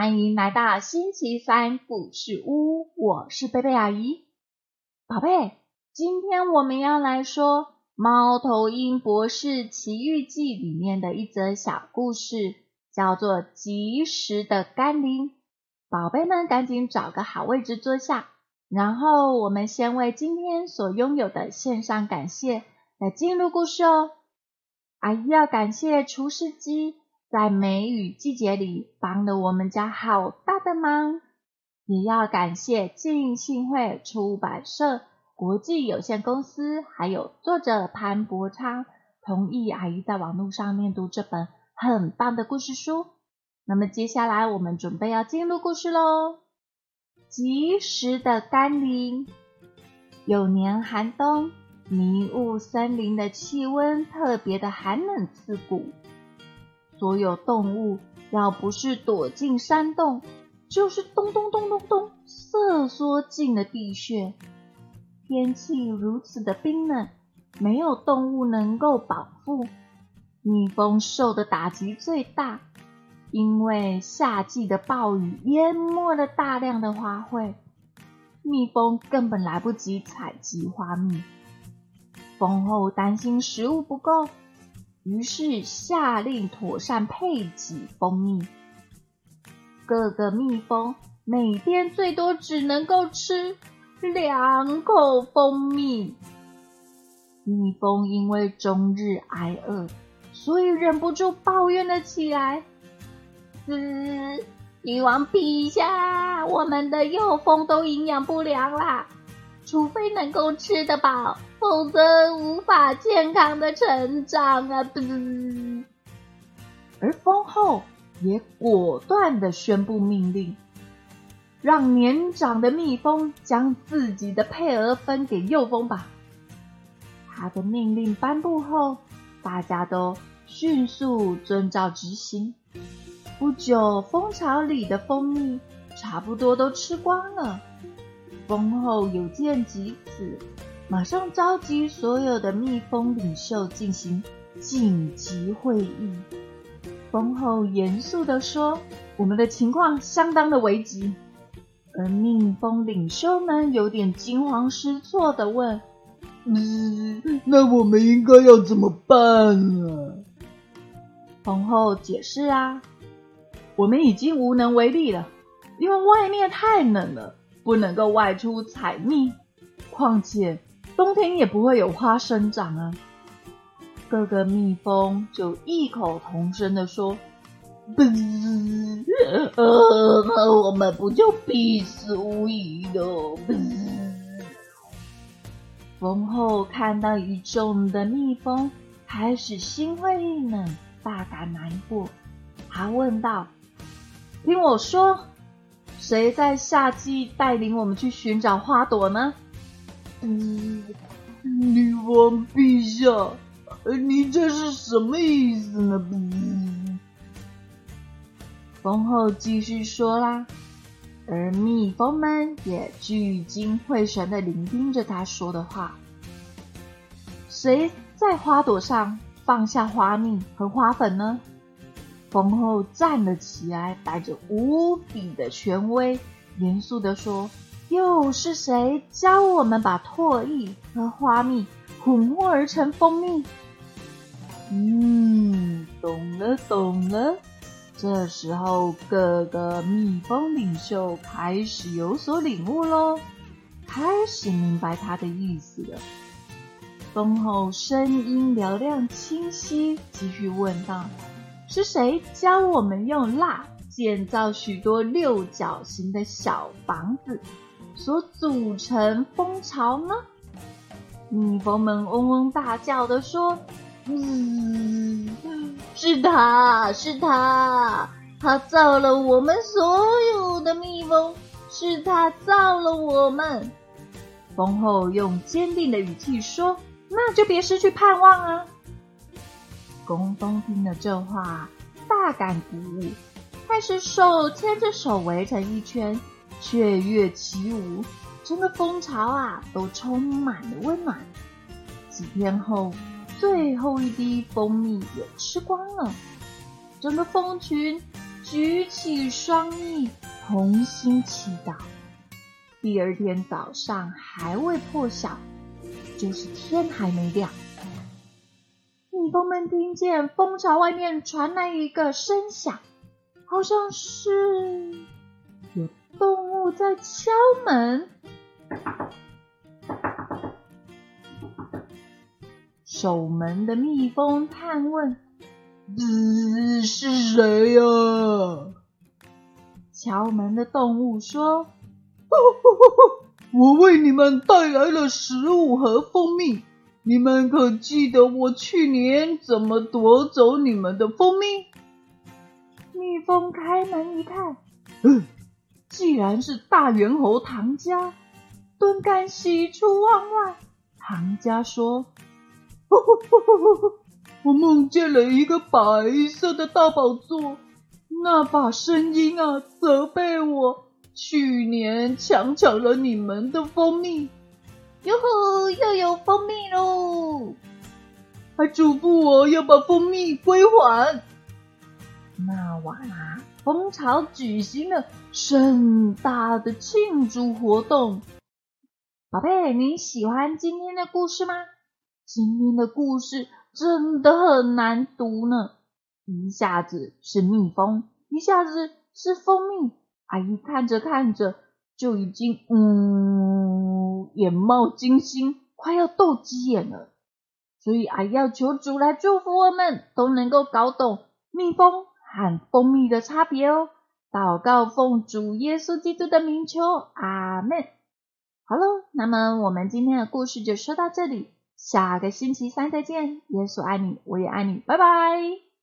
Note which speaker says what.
Speaker 1: 欢迎来到星期三故事屋，我是贝贝阿姨。宝贝，今天我们要来说《猫头鹰博士奇遇记》里面的一则小故事，叫做《及时的甘霖》。宝贝们，赶紧找个好位置坐下，然后我们先为今天所拥有的献上感谢，来进入故事哦。阿姨要感谢厨师机在梅雨季节里帮了我们家好大的忙，也要感谢浸信会出版社国际有限公司，还有作者潘伯昌同意阿姨在网络上念读这本很棒的故事书。那么接下来我们准备要进入故事喽。及时的甘霖，有年寒冬。迷雾森林的气温特别的寒冷刺骨，所有动物要不是躲进山洞，就是咚咚咚咚咚瑟缩进了地穴。天气如此的冰冷，没有动物能够保护。蜜蜂受的打击最大，因为夏季的暴雨淹没了大量的花卉，蜜蜂根本来不及采集花蜜。蜂后担心食物不够，于是下令妥善配给蜂蜜。各个蜜蜂每天最多只能够吃两口蜂蜜。蜜蜂因为终日挨饿，所以忍不住抱怨了起来：“嘶，女王陛下，我们的幼蜂都营养不良啦，除非能够吃得饱。”否则无法健康的成长啊！而蜂后也果断的宣布命令，让年长的蜜蜂将自己的配额分给幼蜂吧。他的命令颁布后，大家都迅速遵照执行。不久，蜂巢里的蜂蜜差不多都吃光了。蜂后有见及此。马上召集所有的蜜蜂领袖进行紧急会议。蜂后严肃地说：“我们的情况相当的危急。”而蜜蜂领袖们有点惊慌失措的问：“
Speaker 2: 嗯，那我们应该要怎么办呢？”
Speaker 1: 蜂后解释啊：“我们已经无能为力了，因为外面太冷了，不能够外出采蜜。况且……”冬天也不会有花生长啊！各个蜜蜂就异口同声的说：“
Speaker 2: 不，呃，我们不就必死无疑了？”
Speaker 1: 蜂后看到一众的蜜蜂开始心灰意冷，大感难过。他问道：“听我说，谁在夏季带领我们去寻找花朵呢？”
Speaker 2: 嗯，女王陛下，你这是什么意思呢？
Speaker 1: 蜂后继续说啦，而蜜蜂们也聚精会神的聆听着他说的话。谁在花朵上放下花蜜和花粉呢？蜂后站了起来，带着无比的权威，严肃的说。又是谁教我们把唾液和花蜜混合而成蜂蜜？
Speaker 2: 嗯，懂了，懂了。这时候，各个蜜蜂领袖开始有所领悟喽，开始明白他的意思了。蜂后声音嘹亮清晰，继续问道：“是谁教我们用蜡建造许多六角形的小房子？”所组成蜂巢呢？蜜蜂们嗡嗡大叫的说：“
Speaker 1: 嗯，是他是他，他造了我们所有的蜜蜂，是他造了我们。”蜂后用坚定的语气说：“那就别失去盼望啊！”工蜂听了这话，大感鼓舞，开始手牵着手围成一圈。雀跃起舞，整个蜂巢啊都充满了温暖。几天后，最后一滴蜂蜜也吃光了，整个蜂群举起双翼，同心祈祷。第二天早上还未破晓，就是天还没亮，蜜蜂们听见蜂巢外面传来一个声响，好像是动物在敲门。守门的蜜蜂探问：“
Speaker 2: 是是谁呀？”
Speaker 1: 敲门的动物说。
Speaker 2: 我为你们带来了食物和蜂蜜，你们可记得我去年怎么夺走你们的蜂蜜？
Speaker 1: 蜜蜂开门一看，嗯，既然是大猿猴唐家，顿感喜出望外。唐家说：“
Speaker 2: 我梦见了一个白色的大宝座，那把声音啊，责备我。”去年强抢了你们的蜂蜜，
Speaker 1: 哟呵，又有蜂蜜喽！
Speaker 2: 还嘱咐我要把蜂蜜归还。
Speaker 1: 那晚啊，蜂巢举行了盛大的庆祝活动。宝贝，你喜欢今天的故事吗？今天的故事真的很难读呢，一下子是蜜蜂，一下子是蜂蜜。阿姨看着看着，就已经嗯眼冒金星，快要斗鸡眼了。所以阿姨要求主来祝福我们，都能够搞懂蜜蜂和蜂蜜的差别哦。祷告奉主耶稣基督的名求，阿门。好了，那么我们今天的故事就说到这里，下个星期三再见。耶稣爱你，我也爱你，拜拜。